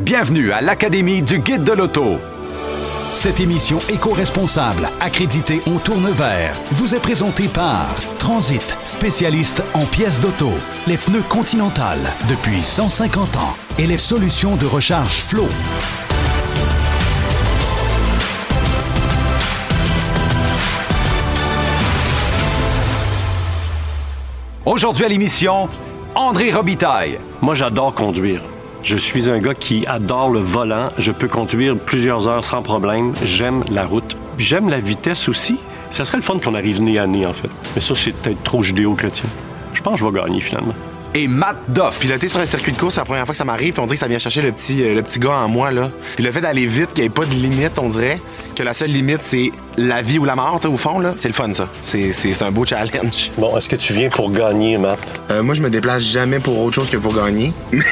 Bienvenue à l'Académie du Guide de l'Auto. Cette émission éco-responsable, accréditée au tourne vert, vous est présentée par Transit, spécialiste en pièces d'auto, les pneus Continental depuis 150 ans et les solutions de recharge Flow. Aujourd'hui à l'émission, André Robitaille. Moi, j'adore conduire. Je suis un gars qui adore le volant. Je peux conduire plusieurs heures sans problème. J'aime la route. J'aime la vitesse aussi. Ça serait le fun qu'on arrive nez à nez, en fait. Mais ça, c'est peut-être trop judéo-chrétien. Je pense que je vais gagner, finalement. Et Matt Doff. Piloter sur un circuit de course, c'est la première fois que ça m'arrive, puis on dirait que ça vient chercher le petit, euh, le petit gars en moi, là. Puis le fait d'aller vite, qu'il n'y ait pas de limite, on dirait que la seule limite, c'est la vie ou la mort, tu sais, au fond, là. C'est le fun, ça. C'est, c'est, c'est un beau challenge. Bon, est-ce que tu viens pour gagner, Matt? Euh, moi, je me déplace jamais pour autre chose que pour gagner. Mais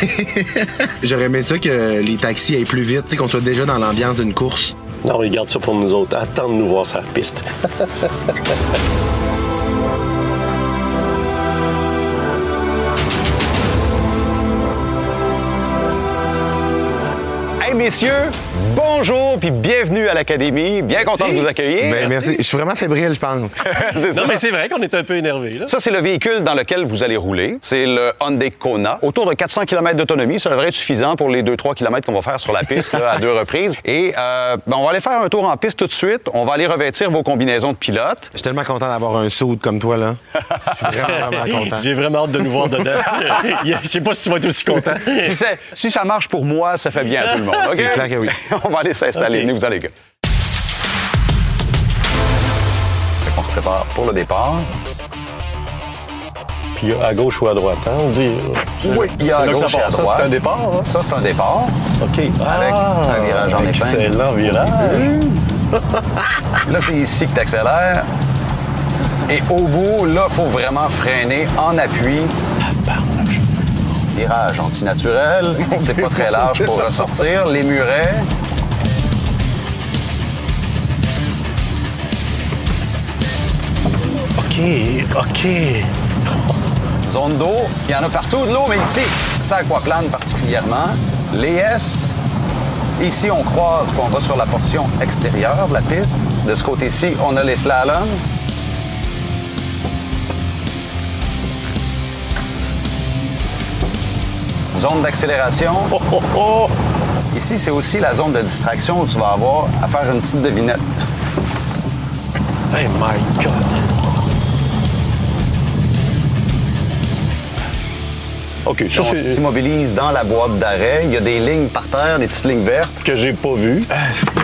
J'aurais aimé ça que les taxis aillent plus vite, tu sais, qu'on soit déjà dans l'ambiance d'une course. Non, mais garde ça pour nous autres. Attends de nous voir sur la piste. messieurs, bonjour puis bienvenue à l'Académie. Bien content de vous accueillir. Ben, merci. Je suis vraiment fébrile, je pense. c'est ça. Non, mais c'est vrai qu'on est un peu énervé, là. Ça, c'est le véhicule dans lequel vous allez rouler. C'est le Hyundai Kona. Autour de 400 km d'autonomie, ça devrait être suffisant pour les 2-3 km qu'on va faire sur la piste là, à deux reprises. Et euh, ben, on va aller faire un tour en piste tout de suite. On va aller revêtir vos combinaisons de pilote. Je suis tellement content d'avoir un saut comme toi, là. Je suis vraiment, vraiment content. J'ai vraiment hâte de nous voir dedans. Je sais pas si tu vas être aussi content. Si ça marche pour moi, ça fait bien à tout le monde. OK? C'est clair que oui. on va aller s'installer. OK. Venez, vous allez, gars. Qu'on se prépare pour le départ. Puis à gauche ou à droite, hein, on dit. Oui, il y a à gauche et à part. Ça, droite. c'est un départ, hein? Ça, c'est un départ. OK. Avec un virage en épingle. Excellent virage. Là, c'est ici que tu accélères. Et au bout, là, il faut vraiment freiner en appui. Virage antinaturel. C'est pas très large pour ressortir. Les murets. OK, OK. Zone d'eau. Il y en a partout de l'eau, mais ici, ça aquaplane particulièrement. Les S. Ici, on croise, puis on va sur la portion extérieure de la piste. De ce côté-ci, on a les slaloms. Zone d'accélération. Oh, oh, oh. Ici, c'est aussi la zone de distraction où tu vas avoir à faire une petite devinette. Hey, my God. OK, ça, On s'immobilise dans la boîte d'arrêt. Il y a des lignes par terre, des petites lignes vertes. que j'ai pas vu.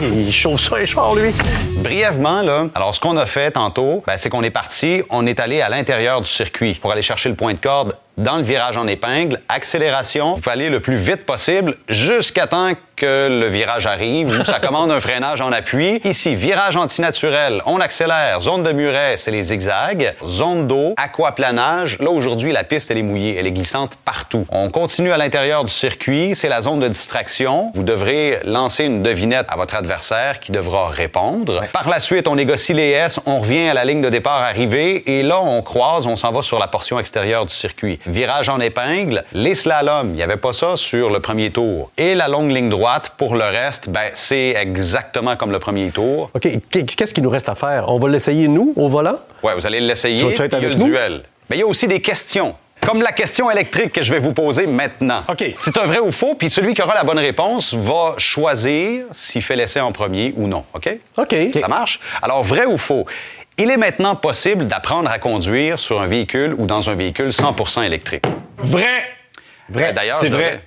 Il chauffe ça, les chars, lui. Brièvement, là, alors ce qu'on a fait tantôt, ben, c'est qu'on est parti, on est allé à l'intérieur du circuit pour aller chercher le point de corde dans le virage en épingle, accélération, il faut aller le plus vite possible jusqu'à temps que le virage arrive où ça commande un freinage en appui. Ici, virage antinaturel, on accélère, zone de muret, c'est les zigzags, zone d'eau, aquaplanage. Là, aujourd'hui, la piste, elle est mouillée, elle est glissante partout. On continue à l'intérieur du circuit, c'est la zone de distraction. Vous devrez lancer une devinette à votre adversaire qui devra répondre. Par la suite, on négocie les S, on revient à la ligne de départ arrivée et là, on croise, on s'en va sur la portion extérieure du circuit. Virage en épingle, les slaloms, il n'y avait pas ça sur le premier tour. Et la longue ligne droite, pour le reste, ben, c'est exactement comme le premier tour. OK, qu'est-ce qu'il nous reste à faire? On va l'essayer, nous, au volant? Ouais, vous allez l'essayer. Tu vas-tu être puis il y a avec le nous? duel. Mais il y a aussi des questions. Comme la question électrique que je vais vous poser maintenant. OK. C'est un vrai ou faux, puis celui qui aura la bonne réponse va choisir s'il fait l'essai en premier ou non. OK? OK. Ça marche? Alors, vrai ou faux? Il est maintenant possible d'apprendre à conduire sur un véhicule ou dans un véhicule 100% électrique. Vrai! Euh, D'ailleurs, C'est vrai.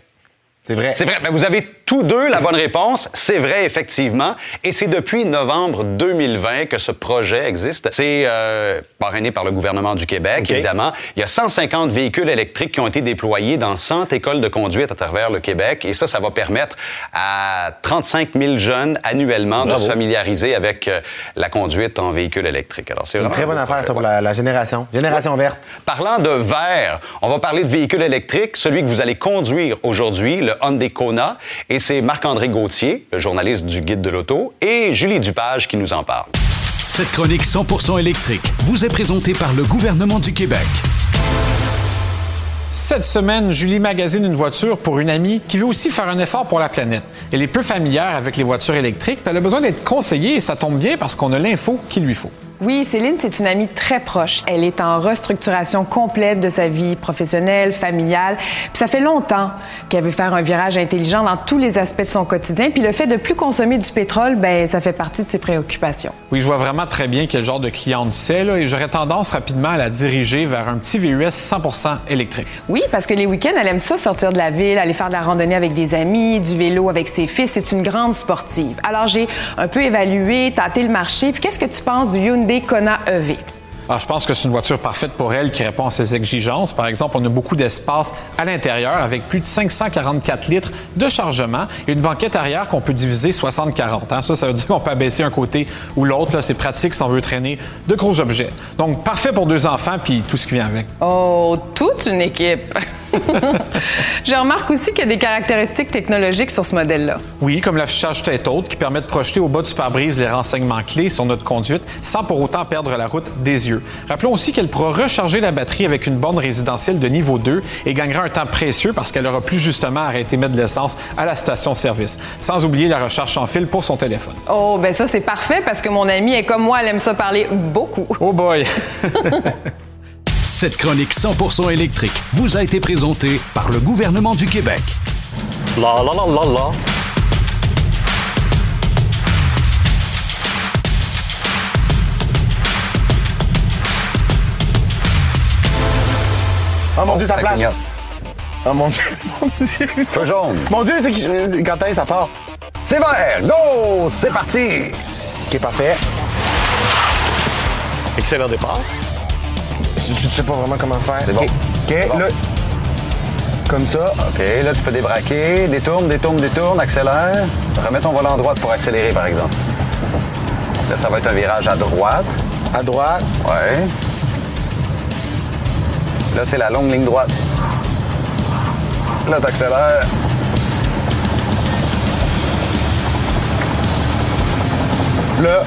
C'est vrai. C'est vrai. Ben, vous avez tous deux la bonne réponse. C'est vrai, effectivement. Et c'est depuis novembre 2020 que ce projet existe. C'est euh, parrainé par le gouvernement du Québec, évidemment. Il y a 150 véhicules électriques qui ont été déployés dans 100 écoles de conduite à travers le Québec. Et ça, ça va permettre à 35 000 jeunes annuellement de se familiariser avec euh, la conduite en véhicule électrique. Alors, C'est une très bonne affaire, ça, pour la, la génération. Génération verte. Parlant de vert, on va parler de véhicules électriques, celui que vous allez conduire aujourd'hui, le Hyundai Kona, et c'est Marc-André Gauthier, le journaliste du Guide de l'auto, et Julie Dupage qui nous en parle. Cette chronique 100% électrique vous est présentée par le gouvernement du Québec. Cette semaine, Julie magasine une voiture pour une amie qui veut aussi faire un effort pour la planète. Elle est peu familière avec les voitures électriques, puis elle a besoin d'être conseillée et ça tombe bien parce qu'on a l'info qu'il lui faut. Oui, Céline, c'est une amie très proche. Elle est en restructuration complète de sa vie professionnelle, familiale. Puis ça fait longtemps qu'elle veut faire un virage intelligent dans tous les aspects de son quotidien. Puis le fait de plus consommer du pétrole, ben ça fait partie de ses préoccupations. Oui, je vois vraiment très bien quel genre de cliente c'est, là, et j'aurais tendance rapidement à la diriger vers un petit VUS 100% électrique. Oui, parce que les week-ends, elle aime ça sortir de la ville, aller faire de la randonnée avec des amis, du vélo avec ses fils. C'est une grande sportive. Alors j'ai un peu évalué, tâté le marché. Puis qu'est-ce que tu penses du Hyundai Kona E EV? Alors, je pense que c'est une voiture parfaite pour elle qui répond à ses exigences. Par exemple, on a beaucoup d'espace à l'intérieur avec plus de 544 litres de chargement et une banquette arrière qu'on peut diviser 60-40. hein. Ça, ça veut dire qu'on peut abaisser un côté ou l'autre. C'est pratique si on veut traîner de gros objets. Donc, parfait pour deux enfants puis tout ce qui vient avec. Oh, toute une équipe! Je remarque aussi qu'il y a des caractéristiques technologiques sur ce modèle-là. Oui, comme l'affichage tête haute qui permet de projeter au bas du pare-brise les renseignements clés sur notre conduite sans pour autant perdre la route des yeux. Rappelons aussi qu'elle pourra recharger la batterie avec une borne résidentielle de niveau 2 et gagnera un temps précieux parce qu'elle aura plus justement arrêté de mettre de l'essence à la station-service. Sans oublier la recharge sans fil pour son téléphone. Oh, ben ça, c'est parfait parce que mon amie est comme moi, elle aime ça parler beaucoup. Oh boy! Cette chronique 100% électrique vous a été présentée par le gouvernement du Québec. La la la la la. Oh mon Dieu, ça Ça flash. clignote. Oh mon Dieu, mon Dieu. Feu jaune. Mon Dieu, c'est que- quand est-ce que ça part? C'est vert. Go! C'est parti! OK, parfait. Excellent départ. Sais pas vraiment comment faire. C'est bon. OK, bon. là. Comme ça. OK, là, tu peux débraquer. Détourne, détourne, détourne, accélère. Remets ton volant à droite pour accélérer, par exemple. Là, ça va être un virage à droite. À droite. Ouais. Là, c'est la longue ligne droite. Là, t'accélères. Là.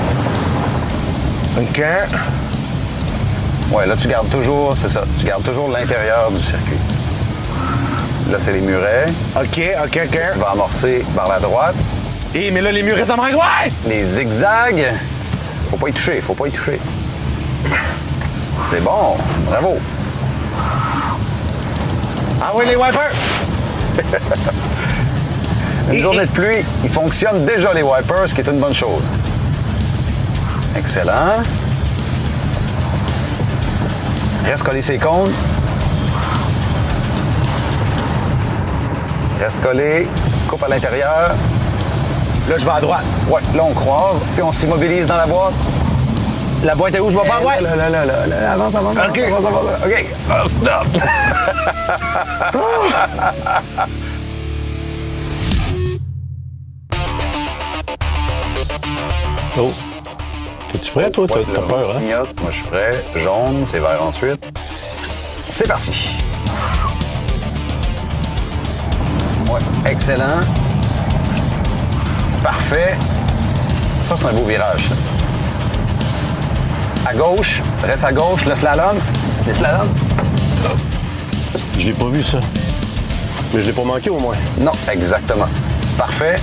OK. Ouais, là, tu gardes toujours, c'est ça, tu gardes toujours l'intérieur du circuit. Là, c'est les murets. OK, OK, OK. Tu vas amorcer par la droite. Et mais là, les murs, ça m'angoisse! Les zigzags, faut pas y toucher, faut pas y toucher. C'est bon, bravo. Ah oui, les wipers! Une Et- journée et- de pluie, il fonctionne déjà les wipers, ce qui est une bonne chose. Excellent. Reste collé ses cônes. Reste collé. Coupe à l'intérieur. Là, je vais à droite. Ouais, là on croise, puis on s'immobilise dans la boîte. La boîte est où? Je vais pas droite. Là, là, là, là, là, avance, avance, avance, OK. avance, avance. OK. Ah, stop. Oh. Es-tu prêt, toi? T'as peur, hein? Moi, je suis prêt. Jaune, c'est vert ensuite. C'est parti. Ouais, excellent. Parfait. Ça, c'est un beau virage. ça. À gauche, reste à gauche, le slalom. Le slalom. Je l'ai pas vu, ça. Mais je l'ai pas manqué, au moins. Non, exactement. Parfait.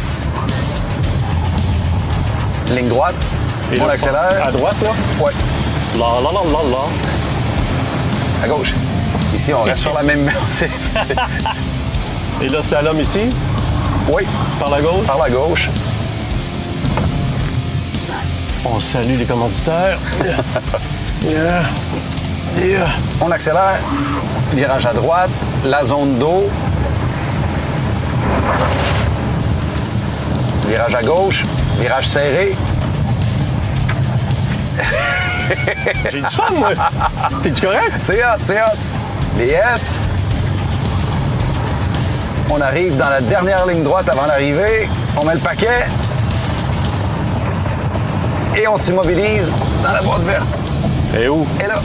Ligne droite. Et on là, accélère. À droite, là? Ouais. La la la la la. À gauche. Ici, on reste sur la même. c'est- Et là, slalom ici, oui, par la gauche? par la gauche. On salue les commanditaires. Yeah. Yeah. On accélère. Virage à droite. La zone d'eau. Virage à gauche, virage serré. J'ai du fun, moi. T'es-tu correct? C'est hot, c'est hot. Les S. On arrive dans la dernière ligne droite avant l'arrivée. On met le paquet. Et on s'immobilise dans la boîte verte. Et où? Et là.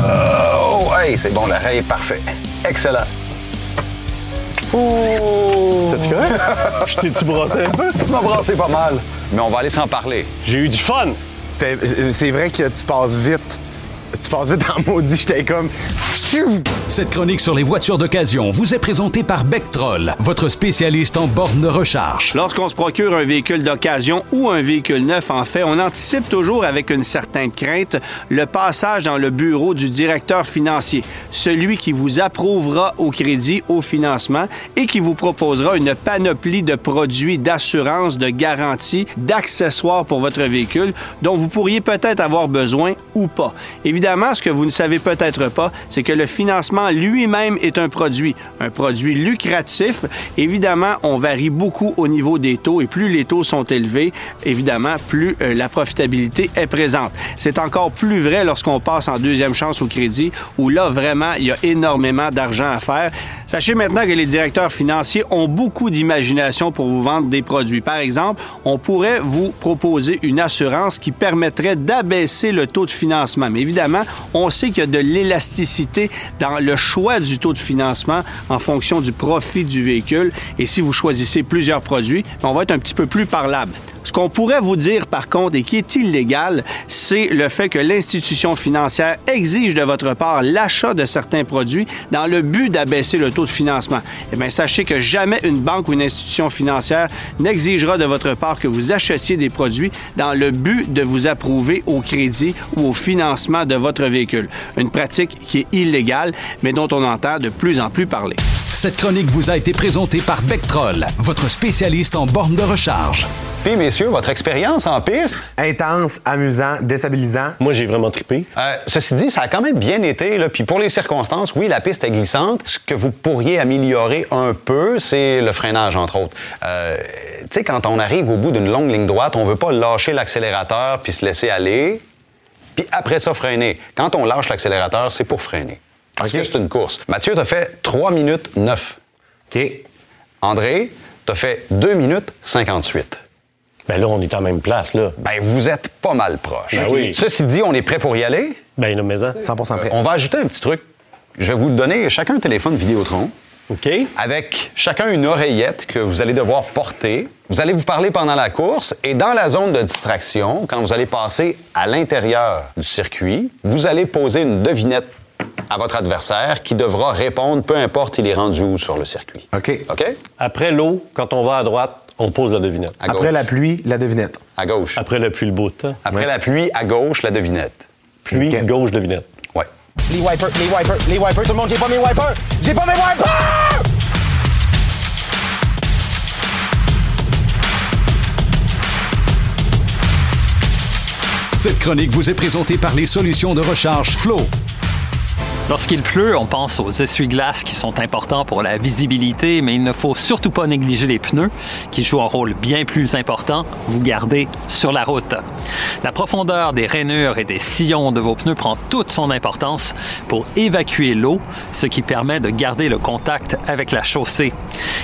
Oh, hey, c'est bon, l'arrêt est parfait. Excellent. Ouh! T'es-tu correct? Je t'ai-tu brossé un peu? Tu m'as brassé pas mal. Mais on va aller s'en parler. J'ai eu du fun. Euh, C'est vrai que tu passes vite. Tu passes vite en maudit. J'étais comme. Cette chronique sur les voitures d'occasion vous est présentée par Bectrol, votre spécialiste en borne de recharge. Lorsqu'on se procure un véhicule d'occasion ou un véhicule neuf, en fait, on anticipe toujours avec une certaine crainte le passage dans le bureau du directeur financier, celui qui vous approuvera au crédit, au financement et qui vous proposera une panoplie de produits d'assurance, de garantie, d'accessoires pour votre véhicule dont vous pourriez peut-être avoir besoin ou pas. Évidemment, ce que vous ne savez peut-être pas, c'est que le financement lui-même est un produit, un produit lucratif. Évidemment, on varie beaucoup au niveau des taux et plus les taux sont élevés, évidemment, plus euh, la profitabilité est présente. C'est encore plus vrai lorsqu'on passe en deuxième chance au crédit où là, vraiment, il y a énormément d'argent à faire. Sachez maintenant que les directeurs financiers ont beaucoup d'imagination pour vous vendre des produits. Par exemple, on pourrait vous proposer une assurance qui permettrait d'abaisser le taux de financement. Mais évidemment, on sait qu'il y a de l'élasticité dans le choix du taux de financement en fonction du profit du véhicule. Et si vous choisissez plusieurs produits, on va être un petit peu plus parlable. Ce qu'on pourrait vous dire, par contre, et qui est illégal, c'est le fait que l'institution financière exige de votre part l'achat de certains produits dans le but d'abaisser le taux de financement. Eh bien, sachez que jamais une banque ou une institution financière n'exigera de votre part que vous achetiez des produits dans le but de vous approuver au crédit ou au financement de votre véhicule. Une pratique qui est illégale, mais dont on entend de plus en plus parler. Cette chronique vous a été présentée par Bectrol, votre spécialiste en borne de recharge. Puis, messieurs, votre expérience en piste? Intense, amusant, déstabilisant. Moi, j'ai vraiment trippé. Euh, ceci dit, ça a quand même bien été. Là. Puis pour les circonstances, oui, la piste est glissante. Ce que vous pourriez améliorer un peu, c'est le freinage, entre autres. Euh, tu sais, quand on arrive au bout d'une longue ligne droite, on veut pas lâcher l'accélérateur puis se laisser aller, puis après ça, freiner. Quand on lâche l'accélérateur, c'est pour freiner. Parce que c'est une course. Mathieu, t'as fait 3 minutes 9. OK. André, t'as fait 2 minutes 58. Ben là, on est en même place, là. Ben, vous êtes pas mal proche. Ben oui. Ceci dit, on est prêt pour y aller? Ben là, mais hein. 100% prêt. On va ajouter un petit truc. Je vais vous donner chacun un téléphone Vidéotron OK. avec chacun une oreillette que vous allez devoir porter. Vous allez vous parler pendant la course et dans la zone de distraction, quand vous allez passer à l'intérieur du circuit, vous allez poser une devinette à votre adversaire qui devra répondre, peu importe il est rendu où sur le circuit. OK. OK? Après l'eau, quand on va à droite, on pose la devinette. À Après gauche. la pluie, la devinette. À gauche. Après le pluie, le beau temps. Après la pluie, à gauche, la devinette. Pluie, Ok. gauche, devinette. Ouais. Les wipers, les wipers, les wipers, tout le monde, j'ai pas mes wipers! J'ai pas mes wipers! Cette chronique vous est présentée par les solutions de recharge Flow. Lorsqu'il pleut, on pense aux essuie-glaces qui sont importants pour la visibilité, mais il ne faut surtout pas négliger les pneus qui jouent un rôle bien plus important, vous garder sur la route. La profondeur des rainures et des sillons de vos pneus prend toute son importance pour évacuer l'eau, ce qui permet de garder le contact avec la chaussée.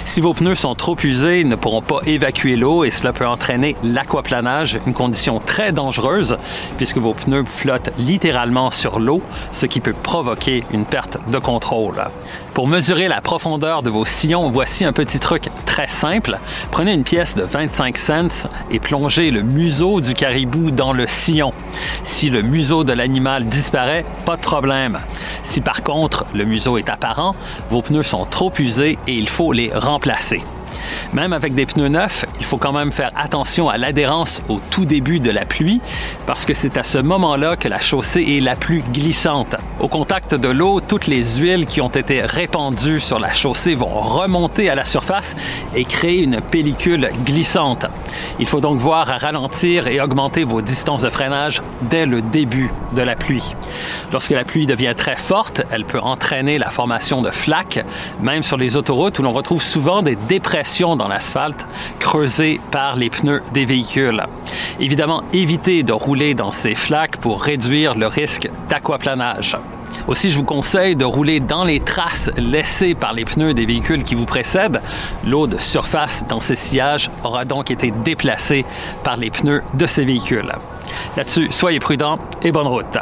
Si vos pneus sont trop usés, ils ne pourront pas évacuer l'eau et cela peut entraîner l'aquaplanage, une condition très dangereuse puisque vos pneus flottent littéralement sur l'eau, ce qui peut provoquer une perte de contrôle. Pour mesurer la profondeur de vos sillons, voici un petit truc très simple. Prenez une pièce de 25 cents et plongez le museau du caribou dans le sillon. Si le museau de l'animal disparaît, pas de problème. Si par contre le museau est apparent, vos pneus sont trop usés et il faut les remplacer. Même avec des pneus neufs, il faut quand même faire attention à l'adhérence au tout début de la pluie parce que c'est à ce moment-là que la chaussée est la plus glissante. Au contact de l'eau, toutes les huiles qui ont été répandues sur la chaussée vont remonter à la surface et créer une pellicule glissante. Il faut donc voir à ralentir et augmenter vos distances de freinage dès le début de la pluie. Lorsque la pluie devient très forte, elle peut entraîner la formation de flaques, même sur les autoroutes où l'on retrouve souvent des dépressions dans l'asphalte creusées par les pneus des véhicules. Évidemment, évitez de rouler dans ces flaques pour réduire le risque d'aquaplanage. Aussi, je vous conseille de rouler dans les traces laissées par les pneus des véhicules qui vous précèdent. L'eau de surface dans ces sillages aura donc été déplacée par les pneus de ces véhicules. Là-dessus, soyez prudents et bonne route.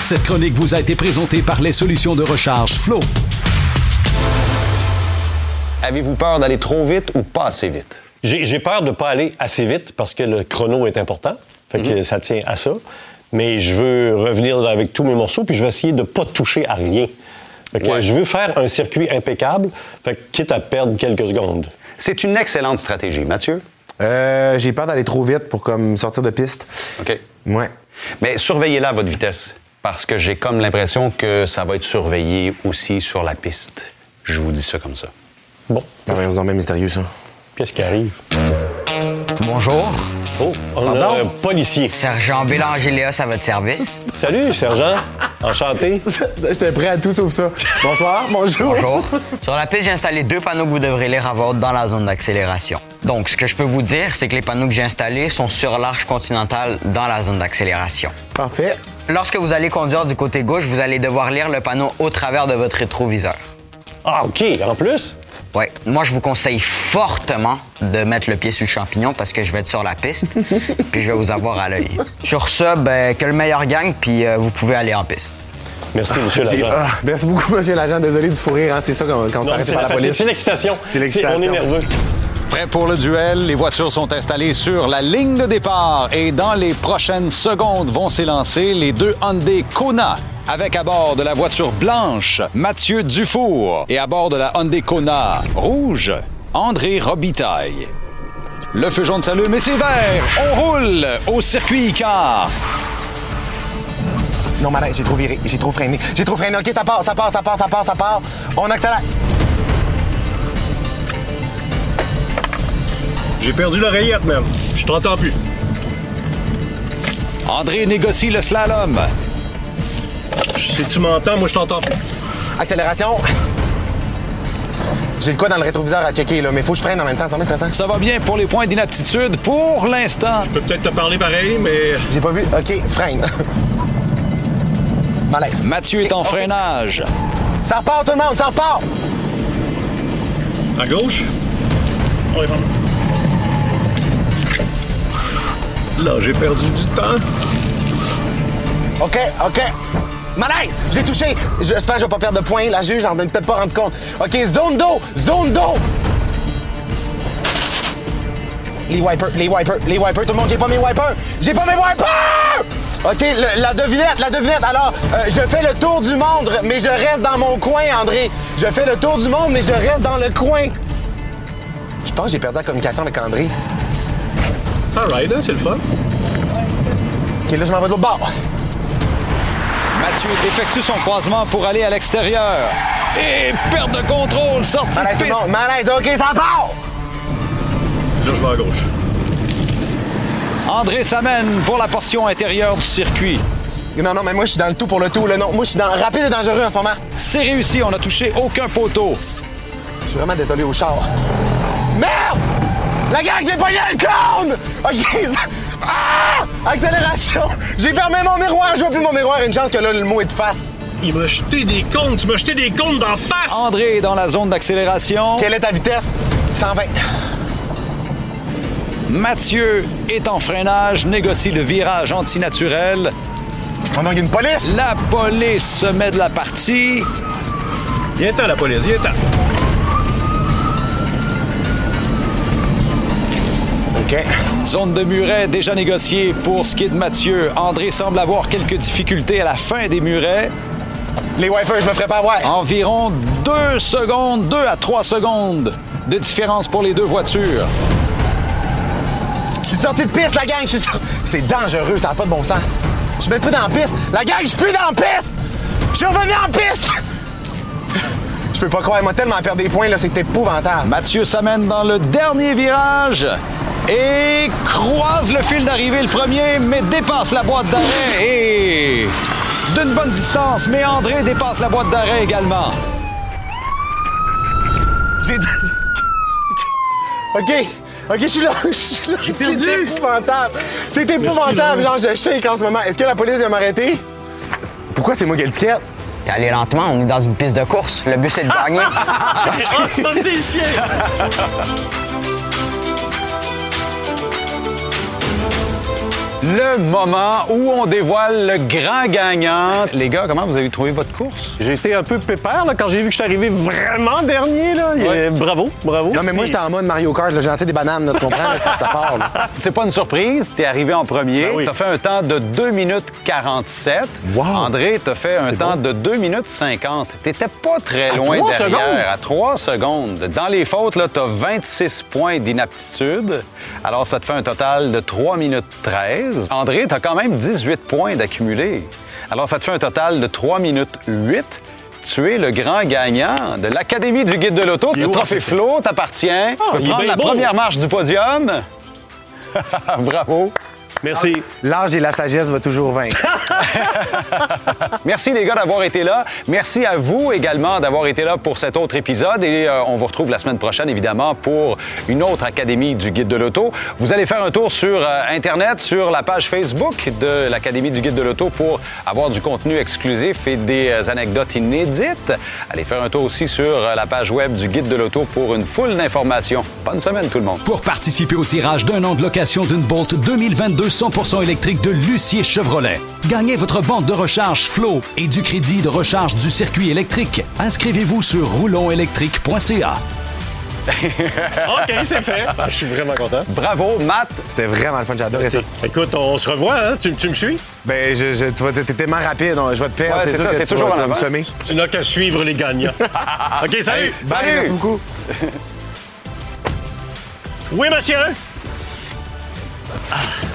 Cette chronique vous a été présentée par les solutions de recharge Flow. Avez-vous peur d'aller trop vite ou pas assez vite? J'ai peur de ne pas aller assez vite parce que le chrono est important. Fait que ça tient à ça. Mais je veux revenir avec tous mes morceaux, puis je vais essayer de ne pas toucher à rien. Fait que Ouais. Je veux faire un circuit impeccable, fait que quitte à perdre quelques secondes. C'est une excellente stratégie. Mathieu? Euh, j'ai peur d'aller trop vite pour comme sortir de piste. OK. Ouais. Mais surveillez-la votre vitesse, parce que j'ai comme l'impression que ça va être surveillé aussi sur la piste. Je vous dis ça comme ça. Bon, Non, mais c'est même mystérieux, ça. qu'est-ce qui arrive? Bonjour, Oh, on a Pardon? un policier. Sergent Bélanger Léos à votre service. Salut, sergent. Enchanté. J'étais prêt à tout sauf ça. Bonsoir, bonjour. Bonjour. Sur la piste, j'ai installé deux panneaux que vous devrez lire à haute dans la zone d'accélération. Donc, ce que je peux vous dire, c'est que les panneaux que j'ai installés sont sur l'arche continentale dans la zone d'accélération. Parfait. Lorsque vous allez conduire du côté gauche, vous allez devoir lire le panneau au travers de votre rétroviseur. Ah, OK. En plus, Oui, moi je vous conseille fortement de mettre le pied sur le champignon parce que je vais être sur la piste, puis je vais vous avoir à l'œil. Sur ce, ben, que le meilleur gagne, puis euh, vous pouvez aller en piste. merci, monsieur l'agent. ah, merci beaucoup, monsieur l'agent. Désolé de vous rire, hein. C'est ça quand, quand on se fait par la police. c'est l'excitation. C'est l'excitation. On est nerveux. Prêt pour le duel, les voitures sont installées sur la ligne de départ et dans les prochaines secondes vont s'élancer les deux Hyundai Kona avec à bord de la voiture blanche Mathieu Dufour et à bord de la Hyundai Kona rouge André Robitaille. Le feu jaune s'allume et c'est vert. On roule au circuit car Non, malin, j'ai trop viré. J'ai trop freiné. J'ai trop freiné. OK, ça part, ça part, ça part, ça part, ça part. On accélère. J'ai perdu l'oreillette, même. Je t'entends plus. André négocie le slalom. Si tu m'entends, moi, je t'entends plus. Accélération. J'ai de quoi dans le rétroviseur à checker, là, mais faut que je freine en même temps. C'est vraiment stressant. Ça va bien pour les points d'inaptitude pour l'instant. Je peux peut-être te parler pareil, mais J'ai pas vu. OK, freine. Malaise. Mathieu est en freinage. Ça repart, tout le monde, ça repart. à gauche? On est Là, j'ai perdu du temps. OK, OK. Malaise! J'ai touché! J'espère que je vais pas perdre de points. La juge, j'en ai peut-être pas rendu compte. OK, zone d'eau! Zone d'eau! Les wipers, les wipers, les wipers. Tout le monde, j'ai pas mes wipers! J'ai pas mes wipers! OK, le- la devinette, la devinette. Alors, euh, je fais le tour du monde, mais je reste dans mon coin, André. Je fais le tour du monde, mais je reste dans le coin. Je pense que j'ai perdu la communication avec André. Ça ride, hein, c'est le fun. OK, là, je m'en vais de l'autre bord. Mathieu effectue son croisement pour aller à l'extérieur. Et perte de contrôle, sortie Malaise, de tout le piste. monde. Malaise, OK, ça part! Là, je vais à gauche. André s'amène pour la portion intérieure du circuit. Non, non, mais moi, je suis dans le tout pour le tout. Là. Non, moi, je suis dans rapide et dangereux en ce moment. C'est réussi, on n'a touché aucun poteau. Je suis vraiment désolé au char. Merde! La gang, j'ai pogné le cône! OK, ça- Ah! Accélération! J'ai fermé mon miroir, je vois plus mon miroir. Une chance que là, le mot est de face. Il m'a jeté des comptes, tu m'as jeté des comptes d'en face! André est dans la zone d'accélération. Quelle est ta vitesse? 120. Mathieu est en freinage, négocie le virage antinaturel. Oh non, il y a une police! La police se met de la partie. Viens-t'en, la police, viens-t'en. OK. Zone de muret déjà négociée pour ce qui est de Mathieu. André semble avoir quelques difficultés à la fin des murets. Les wipers, je me ferai pas avoir. Environ deux secondes, deux à trois secondes de différence pour les deux voitures. Je suis sorti de piste, la gang. Je suis sorti. C'est dangereux, ça n'a pas de bon sens. Je suis même plus dans la piste. La gang, je suis plus dans la piste! Je suis revenu en piste! Je peux pas croire, moi, tellement perdre des points, là, c'est épouvantable. Mathieu s'amène dans le dernier virage et croise le fil d'arrivée le premier, mais dépasse la boîte d'arrêt et d'une bonne distance, mais André dépasse la boîte d'arrêt également. J'ai. OK. OK, je suis là. Je suis là. C'est épouvantable. C'est épouvantable. Genre, je shake en ce moment. Est-ce que la police vient m'arrêter? Pourquoi c'est moi qui ai l'étiquette? T'es allé lentement, on est dans une piste de course. Le but, c'est de gagner. Oh, ça, c'est chiant! Le moment où on dévoile le grand gagnant. Les gars, comment vous avez trouvé votre course? J'ai été un peu pépère là, quand j'ai vu que je suis arrivé vraiment dernier. Là. Bravo, bravo. Non, mais moi, j'étais en mode Mario Kart. J'ai lancé des bananes, là, tu comprends? ça, ça part. C'est pas une surprise, t'es arrivé en premier. Ben oui. T'as fait un temps de 2 minutes 47. Wow. André, t'as fait un temps bon. de 2 minutes 50. T'étais pas très loin derrière. secondes? À 3 secondes. Dans les fautes, là, t'as 26 points d'inaptitude. Alors, ça te fait un total de 3 minutes 13. André, t'as quand même 18 points d'accumulé. Alors, ça te fait un total de 3 minutes 8. Tu es le grand gagnant de l'Académie du Guide de l'Auto. Le trophée Flo t'appartient. tu peux prendre la beau. première marche du podium. Bravo. Merci. L'âge et la sagesse va toujours vaincre. Merci les gars d'avoir été là. Merci à vous également d'avoir été là pour cet autre épisode et euh, on vous retrouve la semaine prochaine évidemment pour une autre Académie du Guide de l'Auto. Vous allez faire un tour sur euh, Internet, sur la page Facebook de l'Académie du Guide de l'Auto pour avoir du contenu exclusif et des euh, anecdotes inédites. Allez faire un tour aussi sur la page web du Guide de l'Auto pour une foule d'informations. Bonne semaine tout le monde. Pour participer au tirage d'un an de location d'une Bolt 2022 100% électrique de Lucier Chevrolet, gagnez votre bande de recharge Flow et du crédit de recharge du circuit électrique. Inscrivez-vous sur roulonélectrique.ca. OK, c'est fait. Ah, je suis vraiment content. Bravo Matt. C'était vraiment le fun. J'ai adoré ça. Écoute, on se revoit, hein? Tu, tu me suis? Ben, je, je, tu vas, t'es tellement rapide. on- Je vais te perdre. Ouais, c'est ça, t'es toujours tu n'as qu'à suivre les gagnants. OK, salut! Bye, Salut. merci beaucoup. Oui, monsieur?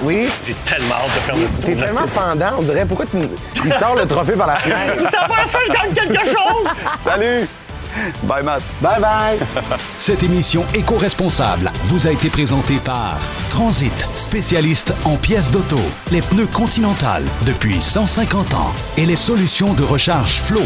Oui, J'ai tellement hâte de faire le t'es tour. tellement pendant, on dirait. Pourquoi tu il sort le trophée par la fenêtre? Première fois que je gagne quelque chose! Salut. Bye Matt. Bye bye! Cette émission éco-responsable vous a été présentée par Transit, spécialiste en pièces d'auto, les pneus Continental depuis 150 ans et les solutions de recharge Flow.